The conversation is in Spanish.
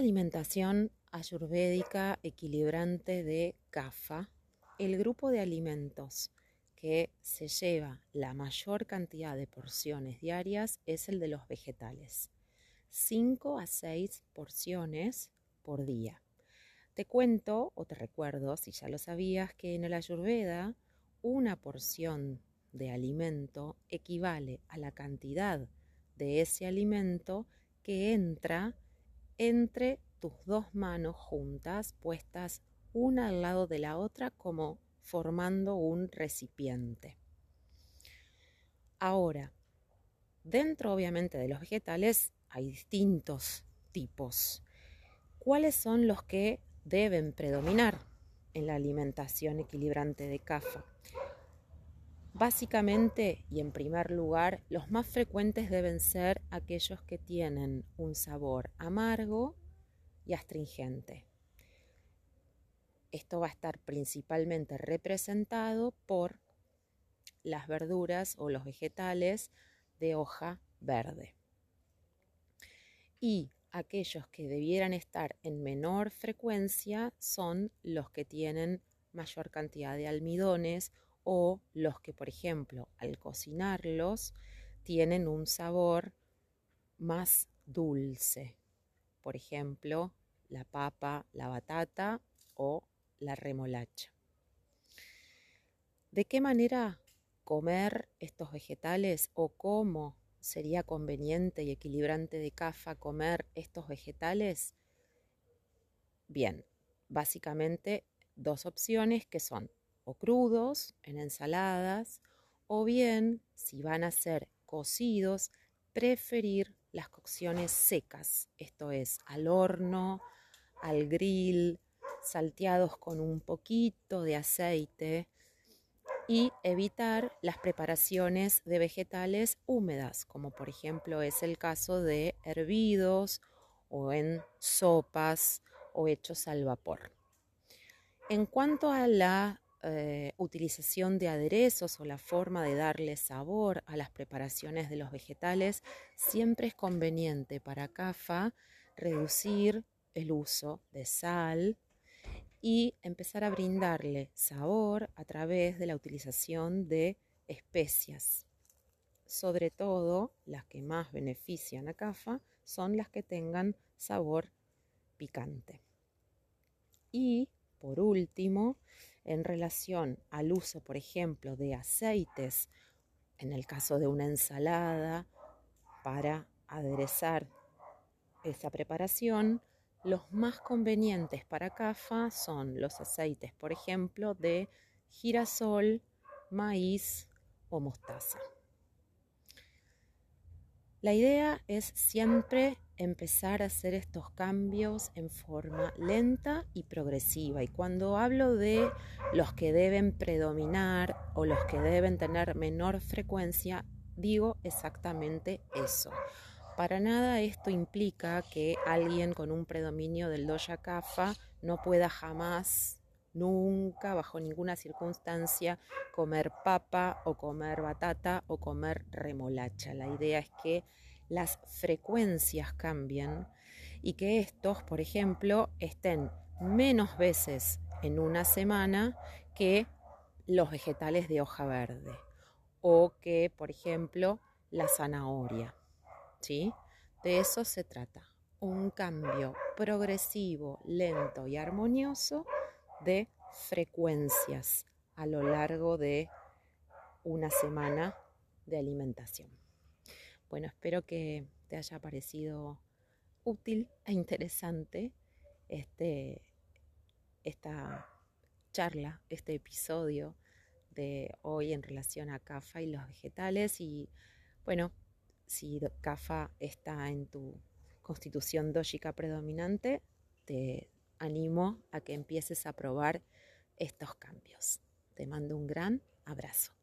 alimentación ayurvédica equilibrante de CAFA, el grupo de alimentos que se lleva la mayor cantidad de porciones diarias es el de los vegetales. 5 a 6 porciones por día. Te cuento o te recuerdo, si ya lo sabías, que en el ayurveda una porción de alimento equivale a la cantidad de ese alimento que entra entre tus dos manos juntas, puestas una al lado de la otra como formando un recipiente. Ahora, dentro obviamente de los vegetales hay distintos tipos. ¿Cuáles son los que deben predominar en la alimentación equilibrante de CAFA? Básicamente y en primer lugar, los más frecuentes deben ser aquellos que tienen un sabor amargo y astringente. Esto va a estar principalmente representado por las verduras o los vegetales de hoja verde. Y aquellos que debieran estar en menor frecuencia son los que tienen mayor cantidad de almidones o los que, por ejemplo, al cocinarlos tienen un sabor más dulce. Por ejemplo, la papa, la batata o la remolacha. ¿De qué manera comer estos vegetales o cómo sería conveniente y equilibrante de CAFA comer estos vegetales? Bien, básicamente dos opciones que son o crudos en ensaladas o bien, si van a ser cocidos, preferir las cocciones secas, esto es al horno, al grill, salteados con un poquito de aceite y evitar las preparaciones de vegetales húmedas, como por ejemplo es el caso de hervidos o en sopas o hechos al vapor. En cuanto a la eh, utilización de aderezos o la forma de darle sabor a las preparaciones de los vegetales, siempre es conveniente para CAFA reducir el uso de sal y empezar a brindarle sabor a través de la utilización de especias. Sobre todo, las que más benefician a CAFA son las que tengan sabor picante. Y por último, en relación al uso, por ejemplo, de aceites, en el caso de una ensalada, para aderezar esa preparación, los más convenientes para CAFA son los aceites, por ejemplo, de girasol, maíz o mostaza. La idea es siempre empezar a hacer estos cambios en forma lenta y progresiva. Y cuando hablo de los que deben predominar o los que deben tener menor frecuencia, digo exactamente eso. Para nada esto implica que alguien con un predominio del doya kafa no pueda jamás Nunca, bajo ninguna circunstancia, comer papa o comer batata o comer remolacha. La idea es que las frecuencias cambien y que estos, por ejemplo, estén menos veces en una semana que los vegetales de hoja verde o que, por ejemplo, la zanahoria. ¿Sí? De eso se trata. Un cambio progresivo, lento y armonioso de frecuencias a lo largo de una semana de alimentación. Bueno, espero que te haya parecido útil e interesante este, esta charla, este episodio de hoy en relación a CAFA y los vegetales. Y bueno, si CAFA está en tu constitución dógica predominante, te animo a que empieces a probar estos cambios. Te mando un gran abrazo.